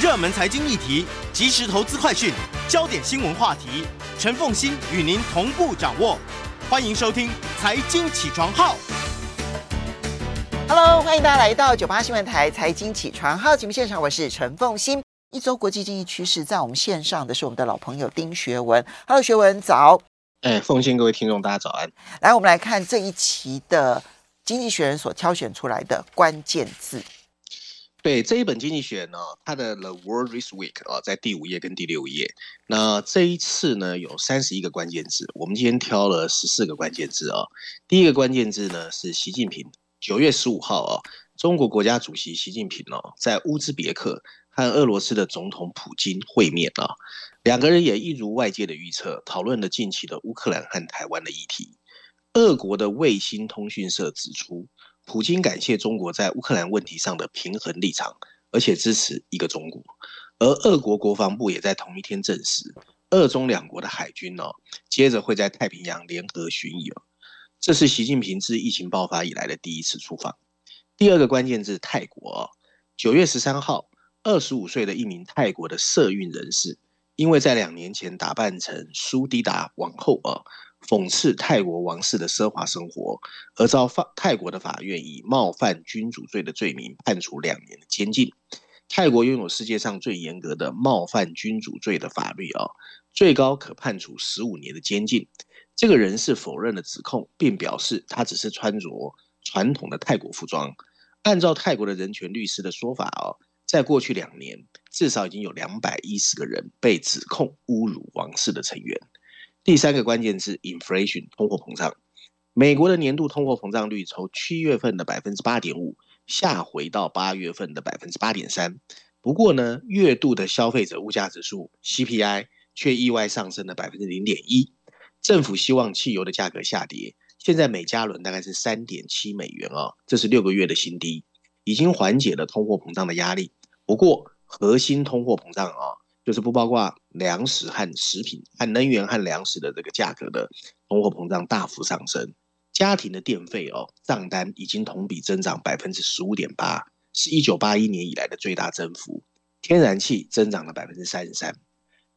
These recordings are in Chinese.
热门财经议题、即时投资快讯、焦点新闻话题，陈凤欣与您同步掌握。欢迎收听《财经起床号》。Hello，欢迎大家来到九八新闻台《财经起床号》节目现场，我是陈凤欣。一周国际经济趋势，在我们线上的是我们的老朋友丁学文。Hello，学文早。哎，凤馨，各位听众，大家早安。来，我们来看这一期的《经济学人》所挑选出来的关键字。对，这一本《经济学》呢，它的《The World This Week》啊，在第五页跟第六页。那这一次呢，有三十一个关键字，我们今天挑了十四个关键字啊。第一个关键字呢是习近平。九月十五号啊，中国国家主席习近平哦，在乌兹别克和俄罗斯的总统普京会面啊。两个人也一如外界的预测，讨论了近期的乌克兰和台湾的议题。俄国的卫星通讯社指出，普京感谢中国在乌克兰问题上的平衡立场，而且支持一个中国。而俄国国防部也在同一天证实，俄中两国的海军哦，接着会在太平洋联合巡游。这是习近平自疫情爆发以来的第一次出访。第二个关键字泰国，九月十三号，二十五岁的一名泰国的社运人士。因为在两年前打扮成苏迪达王后啊，讽刺泰国王室的奢华生活，而遭法泰国的法院以冒犯君主罪的罪名判处两年的监禁。泰国拥有世界上最严格的冒犯君主罪的法律啊，最高可判处十五年的监禁。这个人是否认了指控，并表示他只是穿着传统的泰国服装。按照泰国的人权律师的说法啊。在过去两年，至少已经有两百一十个人被指控侮辱王室的成员。第三个关键字：inflation，通货膨胀。美国的年度通货膨胀率从七月份的百分之八点五下回到八月份的百分之八点三。不过呢，月度的消费者物价指数 CPI 却意外上升了百分之零点一。政府希望汽油的价格下跌，现在每加仑大概是三点七美元哦，这是六个月的新低，已经缓解了通货膨胀的压力。不过，核心通货膨胀啊，就是不包括粮食和食品、和能源和粮食的这个价格的通货膨胀大幅上升。家庭的电费哦，账单已经同比增长百分之十五点八，是一九八一年以来的最大增幅。天然气增长了百分之三十三。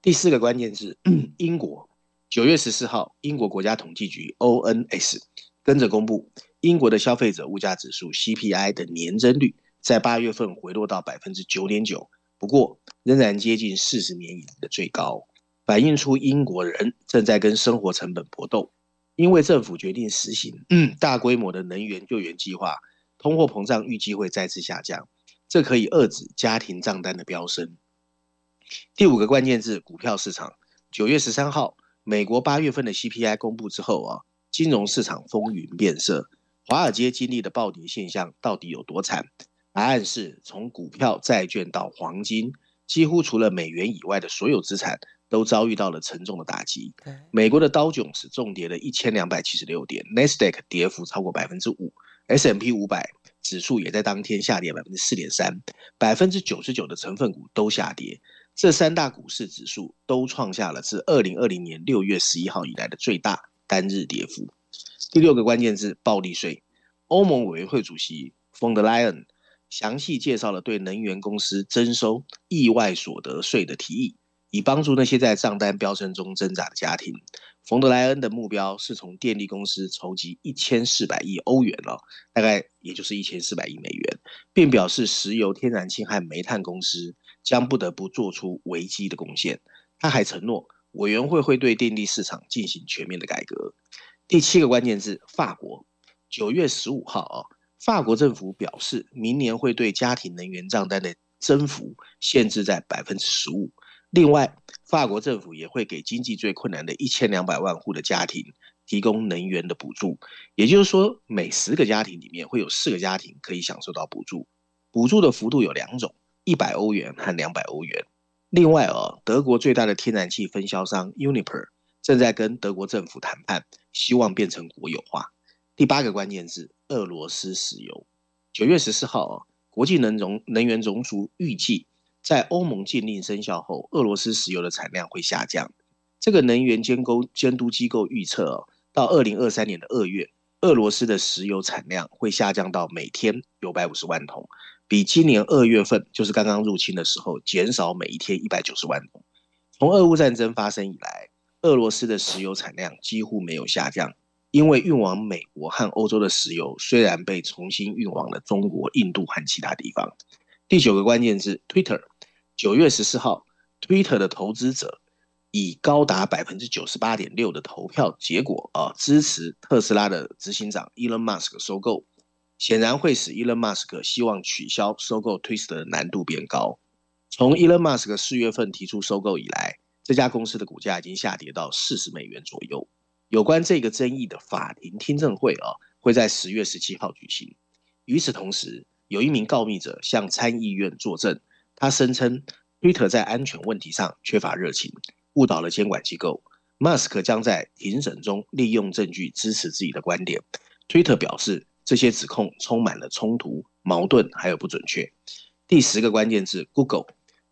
第四个关键是英国，九月十四号，英国国家统计局 ONS 跟着公布英国的消费者物价指数 CPI 的年增率。在八月份回落到百分之九点九，不过仍然接近四十年以来的最高，反映出英国人正在跟生活成本搏斗。因为政府决定实行嗯大规模的能源救援计划，通货膨胀预计会再次下降，这可以遏制家庭账单的飙升。第五个关键字：股票市场。九月十三号，美国八月份的 CPI 公布之后啊，金融市场风云变色，华尔街经历的暴跌现象到底有多惨？答案是从股票、债券到黄金，几乎除了美元以外的所有资产都遭遇到了沉重的打击。美国的道琼斯重跌了一千两百七十六点，NASDAQ 跌幅超过百分之五，S M P 五百指数也在当天下跌百分之四点三，百分之九十九的成分股都下跌。这三大股市指数都创下了自二零二零年六月十一号以来的最大单日跌幅。第六个关键字：暴利税。欧盟委员会主席冯德莱恩。详细介绍了对能源公司征收意外所得税的提议，以帮助那些在账单飙升中挣扎的家庭。冯德莱恩的目标是从电力公司筹集一千四百亿欧元哦，大概也就是一千四百亿美元，并表示石油、天然气和煤炭公司将不得不做出危机的贡献。他还承诺，委员会会对电力市场进行全面的改革。第七个关键字：法国。九月十五号啊。法国政府表示，明年会对家庭能源账单的增幅限制在百分之十五。另外，法国政府也会给经济最困难的一千两百万户的家庭提供能源的补助。也就是说，每十个家庭里面会有四个家庭可以享受到补助。补助的幅度有两种：一百欧元和两百欧元。另外，哦，德国最大的天然气分销商 Uniper 正在跟德国政府谈判，希望变成国有化。第八个关键字。俄罗斯石油，九月十四号啊，国际能融能源总署预计，在欧盟禁令生效后，俄罗斯石油的产量会下降。这个能源监督监督机构预测，到二零二三年的二月，俄罗斯的石油产量会下降到每天九百五十万桶，比今年二月份，就是刚刚入侵的时候，减少每一天一百九十万桶。从俄乌战争发生以来，俄罗斯的石油产量几乎没有下降，因为运往美国和欧洲的石油虽然被重新运往了中国、印度和其他地方。第九个关键字：Twitter。九月十四号，Twitter 的投资者以高达百分之九十八点六的投票结果啊，支持特斯拉的执行长 Elon Musk 收购。显然会使 Elon Musk 希望取消收购 Twitter 的难度变高。从 Elon Musk 四月份提出收购以来，这家公司的股价已经下跌到四十美元左右。有关这个争议的法庭听证会啊，会在十月十七号举行。与此同时，有一名告密者向参议院作证，他声称 Twitter 在安全问题上缺乏热情，误导了监管机构。马斯克将在庭审中利用证据支持自己的观点。Twitter 表示。这些指控充满了冲突、矛盾，还有不准确。第十个关键字：Google。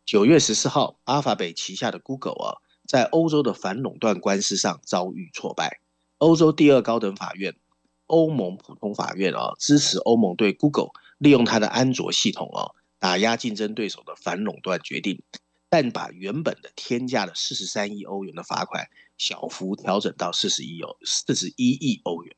九月十四号阿法贝旗下的 Google 啊，在欧洲的反垄断官司上遭遇挫败。欧洲第二高等法院——欧盟普通法院啊，支持欧盟对 Google 利用它的安卓系统啊，打压竞争对手的反垄断决定，但把原本的天价的四十三亿欧元的罚款小幅调整到四十一欧四十一亿欧元。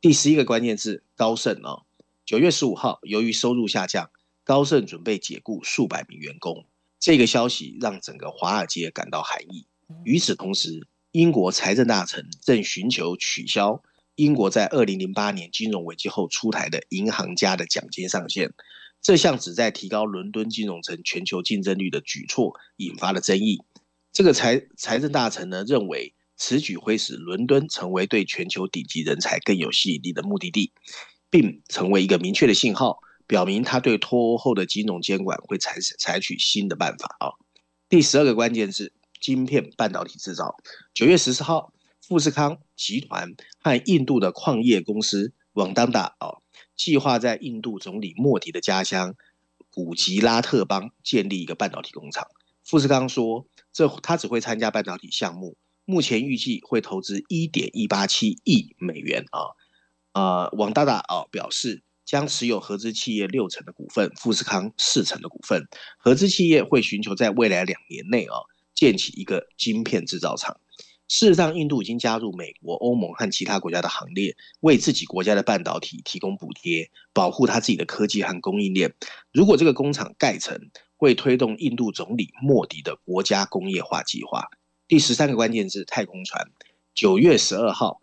第十一个关键字高盛哦，九月十五号，由于收入下降，高盛准备解雇数百名员工。这个消息让整个华尔街感到寒意。与此同时，英国财政大臣正寻求取消英国在二零零八年金融危机后出台的银行家的奖金上限。这项旨在提高伦敦金融城全球竞争力的举措引发了争议。这个财财政大臣呢认为。此举会使伦敦成为对全球顶级人才更有吸引力的目的地，并成为一个明确的信号，表明他对脱欧后的金融监管会采采取新的办法啊。第十二个关键字：晶片半导体制造。九月十四号，富士康集团和印度的矿业公司旺达达啊，计划在印度总理莫迪的家乡古吉拉特邦建立一个半导体工厂。富士康说，这他只会参加半导体项目。目前预计会投资一点一八七亿美元啊，呃，旺达达啊表示将持有合资企业六成的股份，富士康四成的股份。合资企业会寻求在未来两年内啊建起一个晶片制造厂。事实上，印度已经加入美国、欧盟和其他国家的行列，为自己国家的半导体提供补贴，保护他自己的科技和供应链。如果这个工厂盖成，会推动印度总理莫迪的国家工业化计划。第十三个关键字：太空船。九月十二号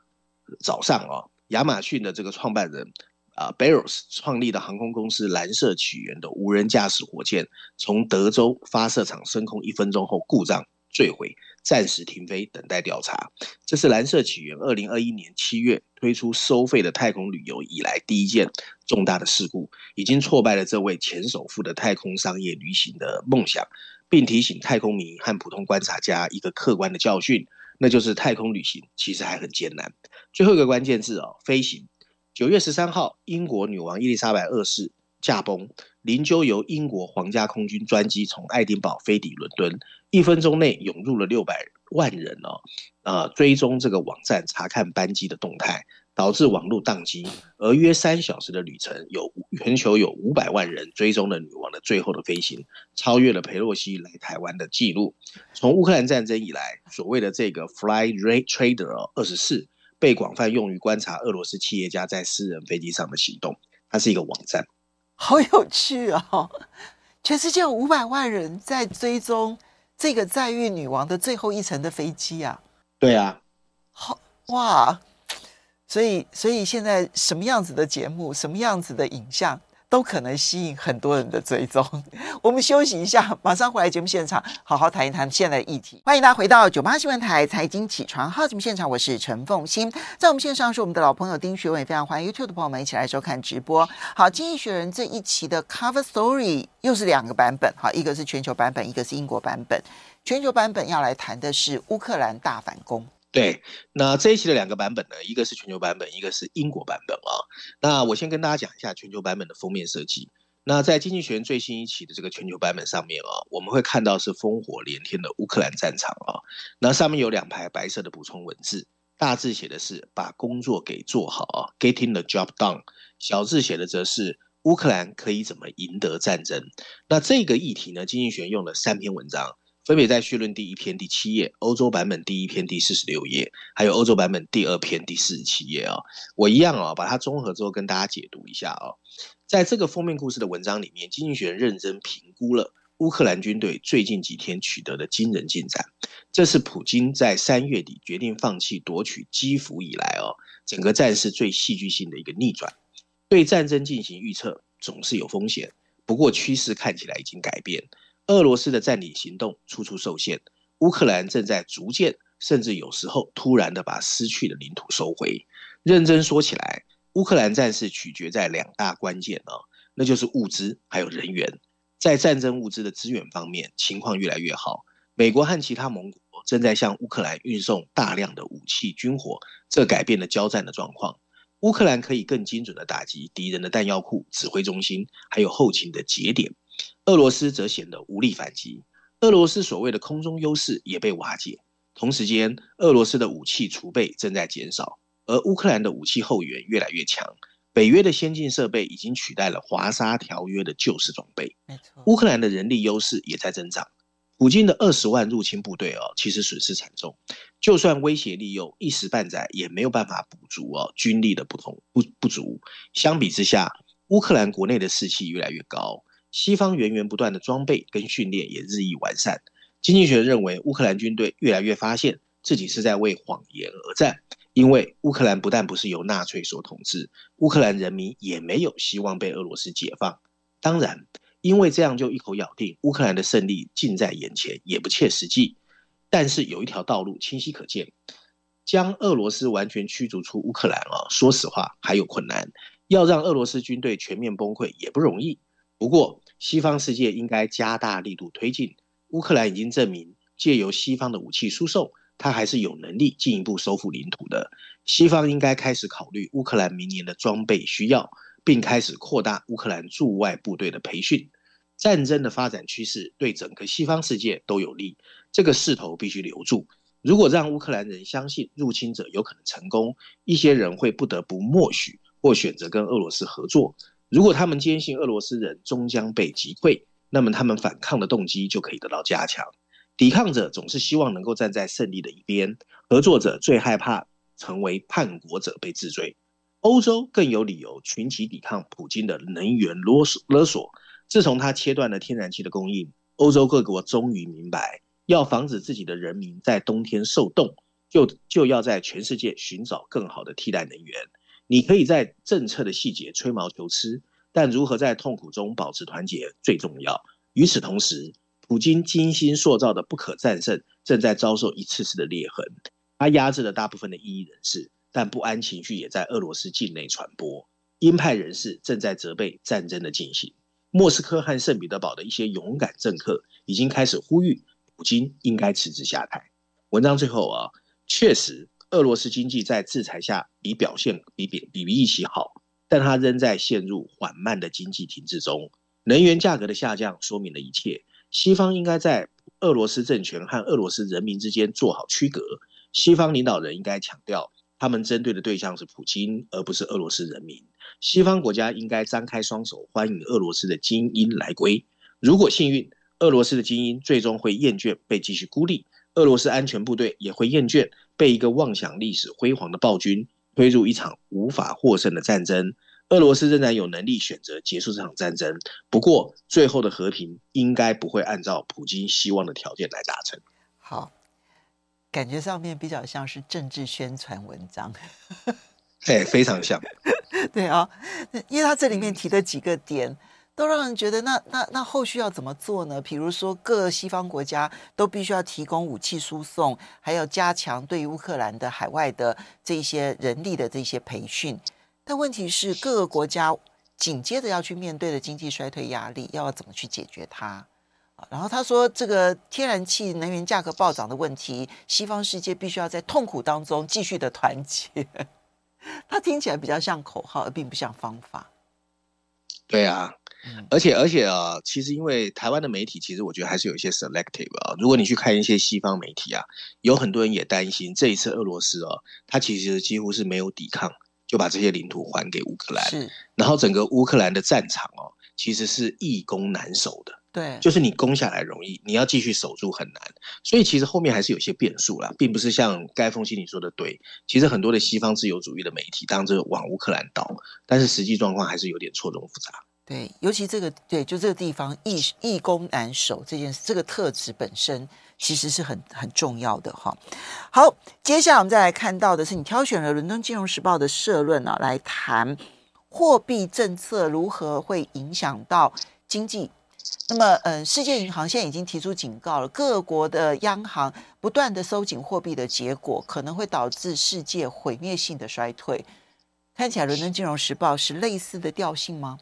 早上哦，亚马逊的这个创办人啊，Bezos 创立的航空公司蓝色起源的无人驾驶火箭，从德州发射场升空一分钟后故障坠毁，暂时停飞，等待调查。这是蓝色起源二零二一年七月推出收费的太空旅游以来第一件重大的事故，已经挫败了这位前首富的太空商业旅行的梦想。并提醒太空迷和普通观察家一个客观的教训，那就是太空旅行其实还很艰难。最后一个关键字哦，飞行。九月十三号，英国女王伊丽莎白二世驾崩，灵柩由英国皇家空军专机从爱丁堡飞抵伦敦，一分钟内涌入了六百万人哦，呃，追踪这个网站查看班机的动态。导致网络宕机，而约三小时的旅程，有全球有五百万人追踪了女王的最后的飞行，超越了佩洛西来台湾的记录。从乌克兰战争以来，所谓的这个 Fly Trader 二十四被广泛用于观察俄罗斯企业家在私人飞机上的行动。它是一个网站，好有趣哦！全世界有五百万人在追踪这个载运女王的最后一程的飞机啊！对啊，好哇！所以，所以现在什么样子的节目，什么样子的影像，都可能吸引很多人的追踪。我们休息一下，马上回来节目现场，好好谈一谈现在的议题。欢迎大家回到九八新闻台财经起床号节目现场，我是陈凤馨，在我们线上是我们的老朋友丁学文，非常欢迎 YouTube 的朋友们一起来收看直播。好，《经济学人》这一期的 Cover Story 又是两个版本，好，一个是全球版本，一个是英国版本。全球版本要来谈的是乌克兰大反攻。对，那这一期的两个版本呢，一个是全球版本，一个是英国版本啊。那我先跟大家讲一下全球版本的封面设计。那在《经济学人》最新一期的这个全球版本上面啊，我们会看到是烽火连天的乌克兰战场啊。那上面有两排白色的补充文字，大字写的是“把工作给做好”啊，“Getting the job done”。小字写的则是“乌克兰可以怎么赢得战争？那这个议题呢，经济学人用了三篇文章，分别在序论第一篇第七页、欧洲版本第一篇第四十六页，还有欧洲版本第二篇第四十七页啊。我一样啊，把它综合之后跟大家解读一下啊。在这个封面故事的文章里面，经济学认真评估了乌克兰军队最近几天取得的惊人进展。这是普京在三月底决定放弃夺取基辅以来哦，整个战事最戏剧性的一个逆转。对战争进行预测总是有风险，不过趋势看起来已经改变。俄罗斯的占领行动处处受限，乌克兰正在逐渐，甚至有时候突然的把失去的领土收回。认真说起来，乌克兰战事取决在两大关键哦，那就是物资还有人员。在战争物资的资源方面，情况越来越好。美国和其他盟国正在向乌克兰运送大量的武器军火，这改变了交战的状况。乌克兰可以更精准地打击敌人的弹药库、指挥中心，还有后勤的节点。俄罗斯则显得无力反击。俄罗斯所谓的空中优势也被瓦解。同时间，俄罗斯的武器储备正在减少，而乌克兰的武器后援越来越强。北约的先进设备已经取代了华沙条约的旧式装备。没错，乌克兰的人力优势也在增长。普京的二十万入侵部队哦，其实损失惨重。就算威胁利诱，一时半载也没有办法补足哦军力的不同不不足。相比之下，乌克兰国内的士气越来越高，西方源源不断的装备跟训练也日益完善。经济学认为，乌克兰军队越来越发现自己是在为谎言而战，因为乌克兰不但不是由纳粹所统治，乌克兰人民也没有希望被俄罗斯解放。当然。因为这样就一口咬定乌克兰的胜利近在眼前，也不切实际。但是有一条道路清晰可见，将俄罗斯完全驱逐出乌克兰啊，说实话还有困难。要让俄罗斯军队全面崩溃也不容易。不过西方世界应该加大力度推进。乌克兰已经证明，借由西方的武器输送，他还是有能力进一步收复领土的。西方应该开始考虑乌克兰明年的装备需要，并开始扩大乌克兰驻外部队的培训。战争的发展趋势对整个西方世界都有利，这个势头必须留住。如果让乌克兰人相信入侵者有可能成功，一些人会不得不默许或选择跟俄罗斯合作。如果他们坚信俄罗斯人终将被击溃，那么他们反抗的动机就可以得到加强。抵抗者总是希望能够站在胜利的一边，合作者最害怕成为叛国者被治罪。欧洲更有理由群起抵抗普京的能源勒索勒索。自从他切断了天然气的供应，欧洲各国终于明白，要防止自己的人民在冬天受冻，就就要在全世界寻找更好的替代能源。你可以在政策的细节吹毛求疵，但如何在痛苦中保持团结最重要。与此同时，普京精心塑造的不可战胜正在遭受一次次的裂痕。他压制了大部分的异议人士，但不安情绪也在俄罗斯境内传播。鹰派人士正在责备战争的进行。莫斯科和圣彼得堡的一些勇敢政客已经开始呼吁普京应该辞职下台。文章最后啊，确实，俄罗斯经济在制裁下比表现比比比预期好，但它仍在陷入缓慢的经济停滞中。能源价格的下降说明了一切。西方应该在俄罗斯政权和俄罗斯人民之间做好区隔。西方领导人应该强调，他们针对的对象是普京，而不是俄罗斯人民。西方国家应该张开双手，欢迎俄罗斯的精英来归。如果幸运，俄罗斯的精英最终会厌倦被继续孤立，俄罗斯安全部队也会厌倦被一个妄想历史辉煌的暴君推入一场无法获胜的战争。俄罗斯仍然有能力选择结束这场战争，不过最后的和平应该不会按照普京希望的条件来达成。好，感觉上面比较像是政治宣传文章。哎，非常像，对啊，因为他这里面提的几个点，都让人觉得那那那后续要怎么做呢？比如说，各西方国家都必须要提供武器输送，还要加强对于乌克兰的海外的这些人力的这些培训。但问题是，各个国家紧接着要去面对的经济衰退压力，要怎么去解决它？然后他说，这个天然气能源价格暴涨的问题，西方世界必须要在痛苦当中继续的团结。他听起来比较像口号，而并不像方法。对啊，而且而且啊，其实因为台湾的媒体，其实我觉得还是有一些 selective 啊。如果你去看一些西方媒体啊，有很多人也担心这一次俄罗斯啊，它其实几乎是没有抵抗，就把这些领土还给乌克兰。是，然后整个乌克兰的战场哦，其实是易攻难守的。对，就是你攻下来容易，你要继续守住很难。所以其实后面还是有些变数啦，并不是像该封信你说的对。其实很多的西方自由主义的媒体当着往乌克兰倒，但是实际状况还是有点错综复杂。对，尤其这个对，就这个地方易易攻难守这件事，这个特质本身其实是很很重要的哈。好，接下来我们再来看到的是，你挑选了《伦敦金融时报》的社论啊，来谈货币政策如何会影响到经济。那么，嗯，世界银行现在已经提出警告了，各国的央行不断的收紧货币的结果，可能会导致世界毁灭性的衰退。看起来，《伦敦金融时报》是类似的调性吗？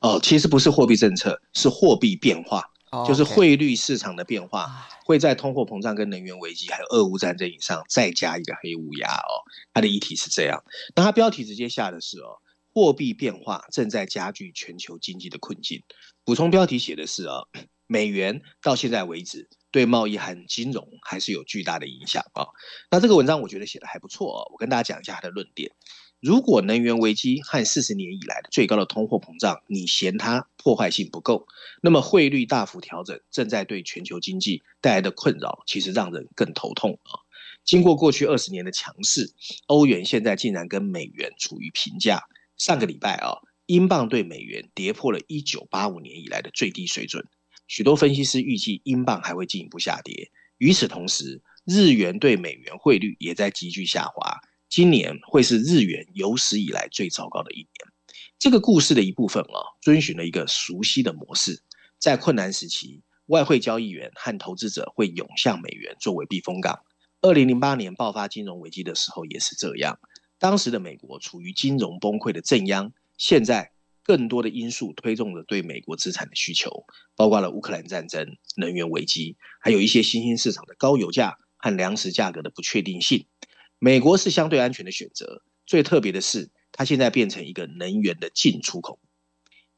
哦，其实不是货币政策，是货币变化，oh. 就是汇率市场的变化，会在通货膨胀、跟能源危机还有俄乌战争以上再加一个黑乌鸦哦。它的议题是这样，那它标题直接下的是哦，货币变化正在加剧全球经济的困境。补充标题写的是啊，美元到现在为止对贸易和金融还是有巨大的影响啊。那这个文章我觉得写的还不错哦，我跟大家讲一下它的论点。如果能源危机和四十年以来的最高的通货膨胀，你嫌它破坏性不够，那么汇率大幅调整正在对全球经济带来的困扰，其实让人更头痛啊。经过过去二十年的强势，欧元现在竟然跟美元处于平价。上个礼拜啊，英镑对美元跌破了一九八五年以来的最低水准，许多分析师预计英镑还会进一步下跌。与此同时，日元对美元汇率也在急剧下滑。今年会是日元有史以来最糟糕的一年。这个故事的一部分啊，遵循了一个熟悉的模式，在困难时期，外汇交易员和投资者会涌向美元作为避风港。二零零八年爆发金融危机的时候也是这样。当时的美国处于金融崩溃的正央，现在更多的因素推动了对美国资产的需求，包括了乌克兰战争、能源危机，还有一些新兴市场的高油价和粮食价格的不确定性。美国是相对安全的选择。最特别的是，它现在变成一个能源的进出口，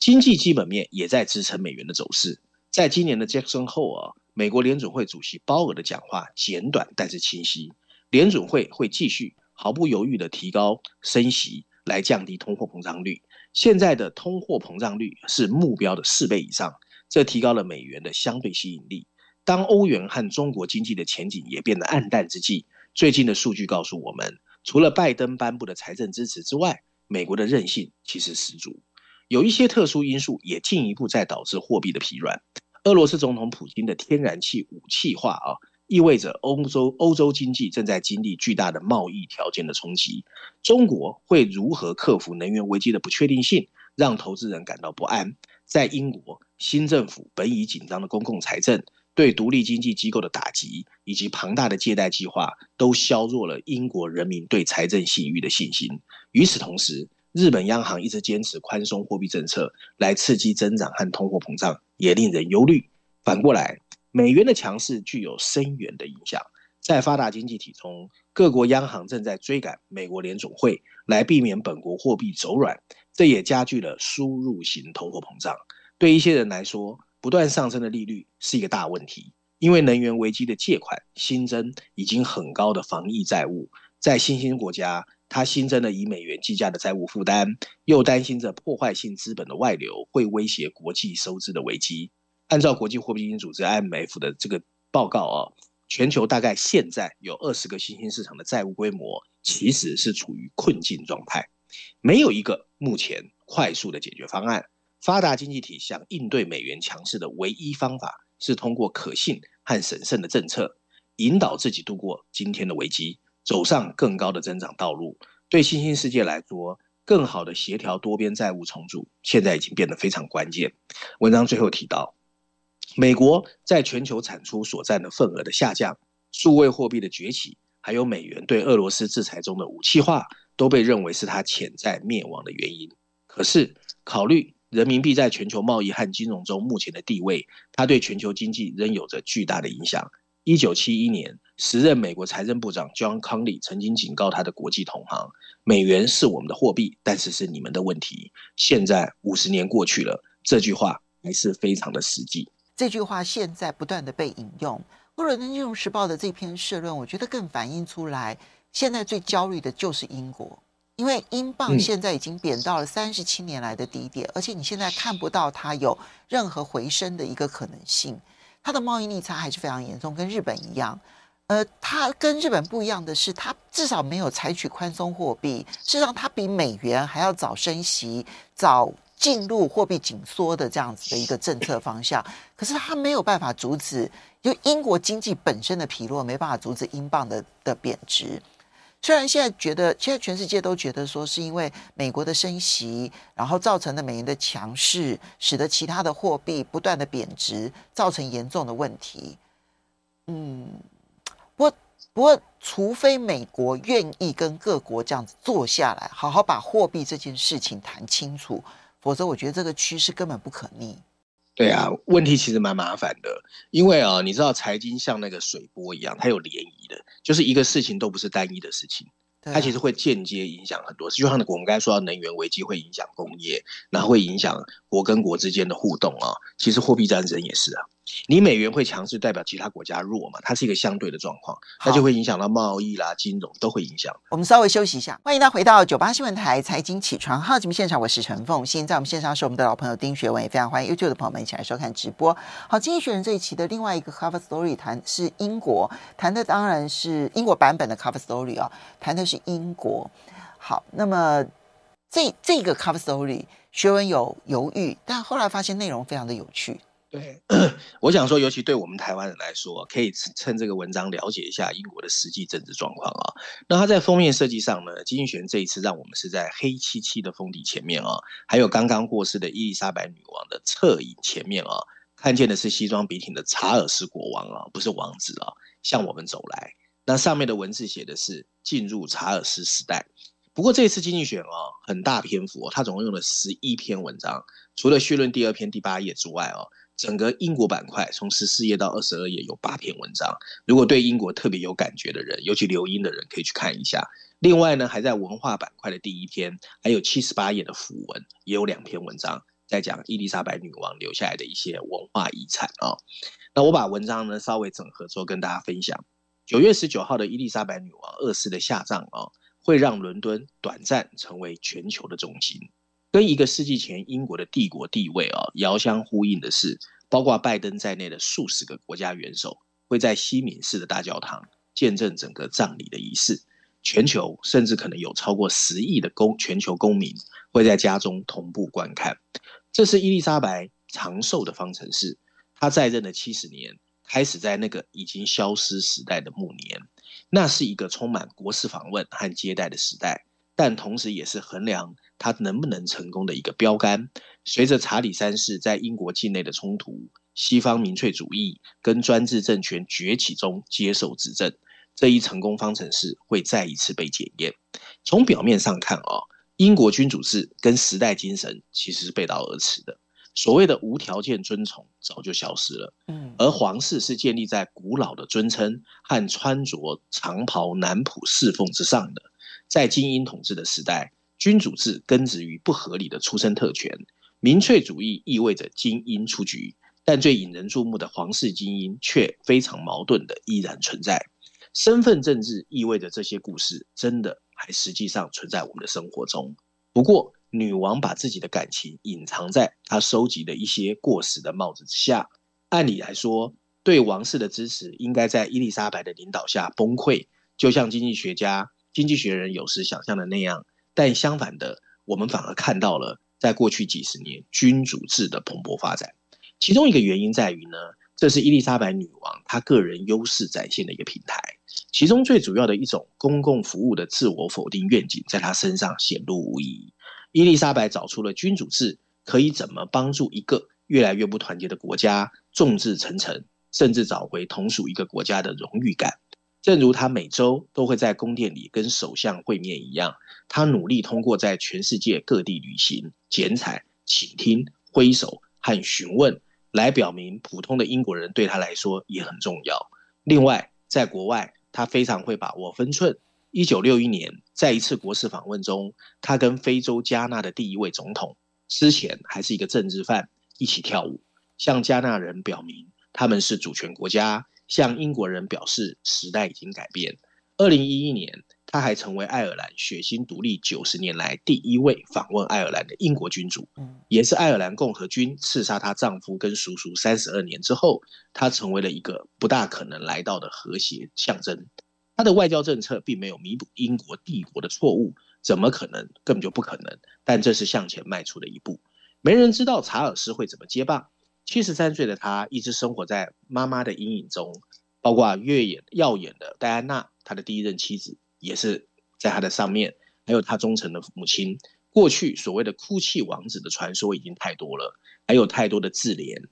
经济基本面也在支撑美元的走势。在今年的 Jackson Hole 啊，美国联准会主席鲍尔的讲话简短但是清晰，联准会会继续毫不犹豫地提高升息来降低通货膨胀率。现在的通货膨胀率是目标的四倍以上，这提高了美元的相对吸引力。当欧元和中国经济的前景也变得黯淡之际，最近的数据告诉我们，除了拜登颁布的财政支持之外，美国的韧性其实十足。有一些特殊因素也进一步在导致货币的疲软。俄罗斯总统普京的天然气武器化啊，意味着欧洲欧洲经济正在经历巨大的贸易条件的冲击。中国会如何克服能源危机的不确定性，让投资人感到不安。在英国，新政府本已紧张的公共财政。对独立经济机构的打击以及庞大的借贷计划，都削弱了英国人民对财政信誉的信心。与此同时，日本央行一直坚持宽松货币政策来刺激增长和通货膨胀，也令人忧虑。反过来，美元的强势具有深远的影响。在发达经济体中，各国央行正在追赶美国联总会，来避免本国货币走软，这也加剧了输入型通货膨胀。对一些人来说，不断上升的利率是一个大问题，因为能源危机的借款新增已经很高的防疫债务，在新兴国家，它新增了以美元计价的债务负担，又担心着破坏性资本的外流会威胁国际收支的危机。按照国际货币基金组织 IMF 的这个报告啊，全球大概现在有二十个新兴市场的债务规模其实是处于困境状态，没有一个目前快速的解决方案。发达经济体想应对美元强势的唯一方法是通过可信和审慎的政策，引导自己度过今天的危机，走上更高的增长道路。对新兴世界来说，更好的协调多边债务重组现在已经变得非常关键。文章最后提到，美国在全球产出所占的份额的下降、数位货币的崛起，还有美元对俄罗斯制裁中的武器化，都被认为是它潜在灭亡的原因。可是，考虑人民币在全球贸易和金融中目前的地位，它对全球经济仍有着巨大的影响。一九七一年，时任美国财政部长 John Conley 曾经警告他的国际同行：“美元是我们的货币，但是是你们的问题。”现在五十年过去了，这句话还是非常的实际。这句话现在不断的被引用。《伦敦金融时报》的这篇社论，我觉得更反映出来，现在最焦虑的就是英国。因为英镑现在已经贬到了三十七年来的低点，嗯，而且你现在看不到它有任何回升的一个可能性。它的贸易逆差还是非常严重，跟日本一样。呃，它跟日本不一样的是，它至少没有采取宽松货币，事实上它比美元还要早升息，早进入货币紧缩的这样子的一个政策方向。可是它没有办法阻止，就英国经济本身的疲弱，没办法阻止英镑的的贬值。虽然现在觉得，现在全世界都觉得说，是因为美国的升息，然后造成的美元的强势，使得其他的货币不断的贬值，造成严重的问题。嗯，不过不过，除非美国愿意跟各国这样子坐下来，好好把货币这件事情谈清楚，否则我觉得这个趋势根本不可逆。对啊，问题其实蛮麻烦的，因为啊，你知道财经像那个水波一样，它有涟漪的，就是一个事情都不是单一的事情，它其实会间接影响很多事。就像我们刚才说到能源危机会影响工业，然后会影响国跟国之间的互动啊，其实货币战争也是啊。你美元会强势，代表其他国家弱嘛？它是一个相对的状况，那就会影响到贸易啦、金融都会影响。我们稍微休息一下，欢迎大家回到九八新闻台财经起床号节目现场，我是陈凤馨。在我们线上是我们的老朋友丁学文，也非常欢迎 YouTube 的朋友们一起来收看直播。好，经济学人这一期的另外一个 Cover Story 谈是英国，谈的当然是英国版本的 Cover Story 啊、哦，谈的是英国。好，那么这这个 Cover Story 学文有犹豫，但后来发现内容非常的有趣。对，我想说，尤其对我们台湾人来说，可以趁这个文章了解一下英国的实际政治状况啊。那它在封面设计上呢，经济学人这一次让我们是在黑漆漆的封底前面啊，还有刚刚过世的伊丽莎白女王的侧影前面啊，看见的是西装笔挺的查尔斯国王啊，不是王子啊，向我们走来。那上面的文字写的是进入查尔斯时代。不过这次经济学人啊，很大篇幅，它总共用了十一篇文章，除了序论第二篇第八页之外哦。整个英国板块从十四页到二十二页有八篇文章，如果对英国特别有感觉的人，尤其留英的人，可以去看一下。另外呢，还在文化板块的第一篇，还有七十八页的辅文，也有两篇文章在讲伊丽莎白女王留下来的一些文化遗产啊。那我把文章呢稍微整合之后跟大家分享。九月十九号的伊丽莎白女王二世的下葬啊，会让伦敦短暂成为全球的中心。跟一个世纪前英国的帝国地位啊遥相呼应的是，包括拜登在内的数十个国家元首会在西敏寺的大教堂见证整个葬礼的仪式。全球甚至可能有超过十亿的公全球公民会在家中同步观看。这是伊丽莎白长寿的方程式。她在任的七十年开始在那个已经消失时代的暮年，那是一个充满国事访问和接待的时代。但同时也是衡量他能不能成功的一个标杆。随着查理三世在英国境内的冲突，西方民粹主义跟专制政权崛起中接受执政，这一成功方程式会再一次被检验。从表面上看啊，英国君主制跟时代精神其实是背道而驰的。所谓的无条件尊崇早就消失了，嗯，而皇室是建立在古老的尊称和穿着长袍男仆侍奉之上的。在精英统治的时代，君主制根植于不合理的出身特权，民粹主义意味着精英出局，但最引人注目的皇室精英却非常矛盾的依然存在。身份政治意味着这些故事真的还实际上存在我们的生活中。不过，女王把自己的感情隐藏在她收集的一些过时的帽子之下。按理来说，对王室的支持应该在伊丽莎白的领导下崩溃，就像经济学家。经济学人有时想象的那样，但相反的，我们反而看到了在过去几十年君主制的蓬勃发展。其中一个原因在于呢，这是伊丽莎白女王她个人优势展现的一个平台。其中最主要的一种公共服务的自我否定愿景，在她身上显露无遗。伊丽莎白找出了君主制可以怎么帮助一个越来越不团结的国家众志成城，甚至找回同属一个国家的荣誉感。正如他每周都会在宫殿里跟首相会面一样，他努力通过在全世界各地旅行、剪彩、倾听、挥手和询问，来表明普通的英国人对他来说也很重要。另外，在国外，他非常会把握分寸。一九六一年，在一次国事访问中，他跟非洲加纳的第一位总统，之前还是一个政治犯，一起跳舞，向加纳人表明他们是主权国家。向英国人表示，时代已经改变。二零一一年，他还成为爱尔兰血腥独立九十年来第一位访问爱尔兰的英国君主，也是爱尔兰共和军刺杀她丈夫跟叔叔三十二年之后，她成为了一个不大可能来到的和谐象征。他的外交政策并没有弥补英国帝国的错误，怎么可能？根本就不可能。但这是向前迈出的一步。没人知道查尔斯会怎么接棒。七十三岁的他一直生活在妈妈的阴影中，包括越演耀眼的戴安娜，他的第一任妻子。也是在他的上面，还有他忠诚的母亲。过去所谓的哭泣王子的传说已经太多了，还有太多的自怜。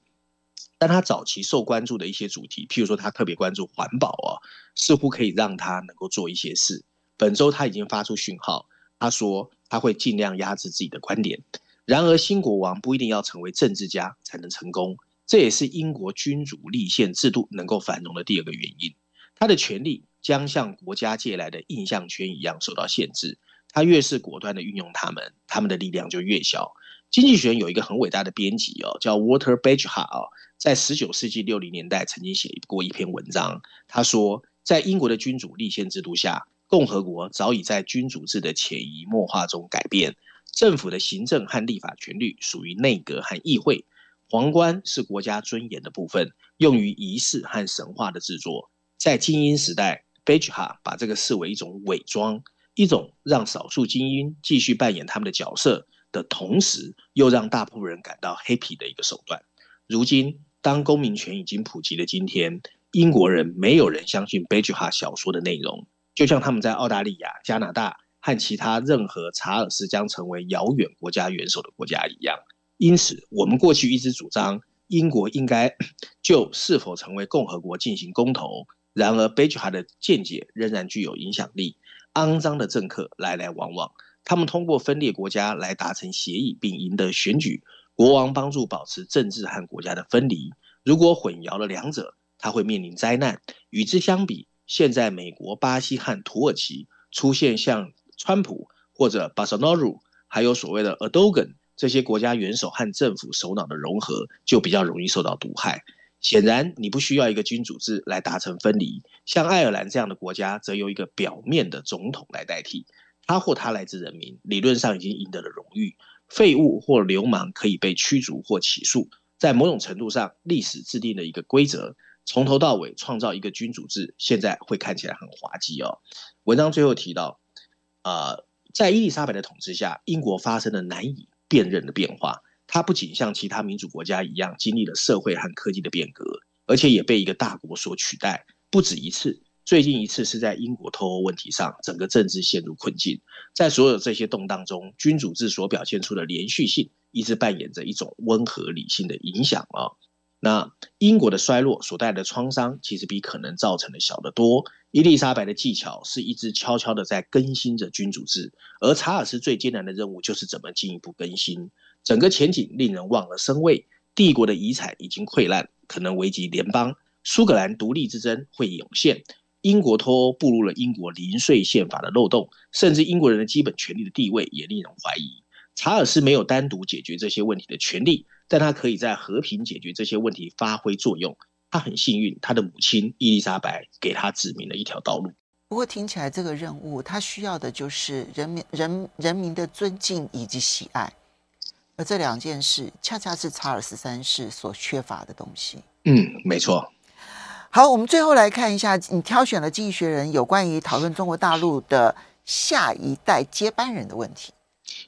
但他早期受关注的一些主题，譬如说他特别关注环保啊，似乎可以让他能够做一些事。本周他已经发出讯号，他说他会尽量压制自己的观点。然而，新国王不一定要成为政治家才能成功，这也是英国君主立宪制度能够繁荣的第二个原因。他的权力。将像国家借来的印象圈一样受到限制。他越是果断地运用他们，他们的力量就越小。经济学人有一个很伟大的编辑哦，叫 Walter Bagehot 哦，在十九世纪六零年代曾经写过一篇文章。他说，在英国的君主立宪制度下，共和国早已在君主制的潜移默化中改变。政府的行政和立法权力属于内阁和议会，皇冠是国家尊严的部分，用于仪式和神话的制作。在精英时代。贝吉哈把这个视为一种伪装，一种让少数精英继续扮演他们的角色的同时，又让大部分人感到 happy 的一个手段。如今，当公民权已经普及的今天，英国人没有人相信贝吉哈小说的内容，就像他们在澳大利亚、加拿大和其他任何查尔斯将成为遥远国家元首的国家一样。因此，我们过去一直主张英国应该 就是否成为共和国进行公投。然而，贝吉哈的见解仍然具有影响力。肮脏的政客来来往往，他们通过分裂国家来达成协议并赢得选举。国王帮助保持政治和国家的分离。如果混淆了两者，他会面临灾难。与之相比，现在美国、巴西和土耳其出现像川普或者巴塞诺鲁，还有所谓的 Adogan，这些国家元首和政府首脑的融合，就比较容易受到毒害。显然，你不需要一个君主制来达成分离。像爱尔兰这样的国家，则由一个表面的总统来代替。他或他来自人民，理论上已经赢得了荣誉。废物或流氓可以被驱逐或起诉。在某种程度上，历史制定了一个规则，从头到尾创造一个君主制，现在会看起来很滑稽哦。文章最后提到，呃，在伊丽莎白的统治下，英国发生了难以辨认的变化。它不仅像其他民主国家一样经历了社会和科技的变革，而且也被一个大国所取代，不止一次。最近一次是在英国脱欧问题上，整个政治陷入困境。在所有这些动荡中，君主制所表现出的连续性，一直扮演着一种温和理性的影响啊。那英国的衰落所带来的创伤，其实比可能造成的小得多。伊丽莎白的技巧是一直悄悄的在更新着君主制，而查尔斯最艰难的任务就是怎么进一步更新。整个前景令人望而生畏，帝国的遗产已经溃烂，可能危及联邦。苏格兰独立之争会涌现，英国脱欧步入了英国零税宪法的漏洞，甚至英国人的基本权利的地位也令人怀疑。查尔斯没有单独解决这些问题的权利，但他可以在和平解决这些问题发挥作用。他很幸运，他的母亲伊丽莎白给他指明了一条道路。不过听起来这个任务，他需要的就是人民人人民的尊敬以及喜爱。而这两件事，恰恰是查尔斯三世所缺乏的东西。嗯，没错。好，我们最后来看一下，你挑选了《经济学人》有关于讨论中国大陆的下一代接班人的问题。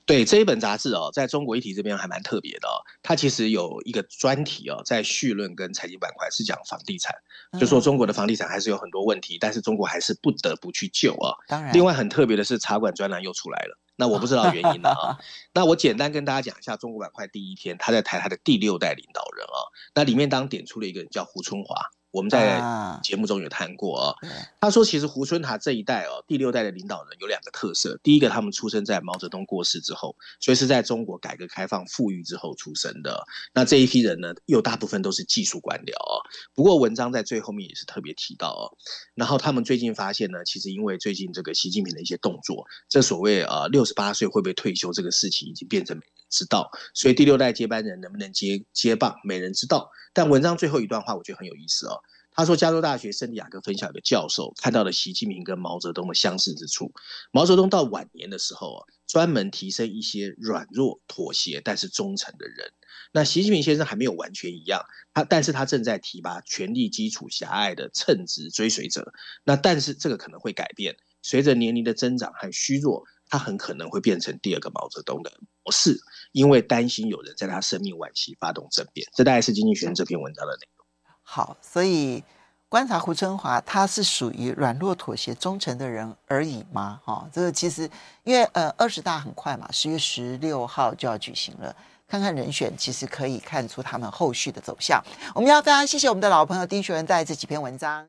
对，这一本杂志哦，在中国议题这边还蛮特别的哦。它其实有一个专题哦，在绪论跟财经板块是讲房地产，就说中国的房地产还是有很多问题，但是中国还是不得不去救啊。当然，另外很特别的是，茶馆专栏又出来了。那我不知道原因了啊。那我简单跟大家讲一下中国板块第一天，他在谈他的第六代领导人啊。那里面当点出了一个人叫胡春华。我们在节目中有谈过啊，他说其实胡春华这一代哦，第六代的领导人有两个特色。第一个，他们出生在毛泽东过世之后，所以是在中国改革开放富裕之后出生的。那这一批人呢，又大部分都是技术官僚哦。不过文章在最后面也是特别提到哦。然后他们最近发现呢，其实因为最近这个习近平的一些动作，这所谓啊六十八岁会不会退休这个事情已经变成没知道，所以第六代接班人能不能接接棒，没人知道。但文章最后一段话，我觉得很有意思哦。他说，加州大学圣地亚哥分校有个教授看到了习近平跟毛泽东的相似之处。毛泽东到晚年的时候啊，专门提升一些软弱、妥协但是忠诚的人。那习近平先生还没有完全一样，他但是他正在提拔权力基础狭隘的称职追随者。那但是这个可能会改变，随着年龄的增长和虚弱，他很可能会变成第二个毛泽东的式，因为担心有人在他生命晚期发动政变。这大概是经济学人这篇文章的内容。好，所以观察胡春华，他是属于软弱、妥协、忠诚的人而已吗？哈、哦，这个其实因为呃二十大很快嘛，十月十六号就要举行了，看看人选，其实可以看出他们后续的走向。我们要非常谢谢我们的老朋友丁学文在这几篇文章。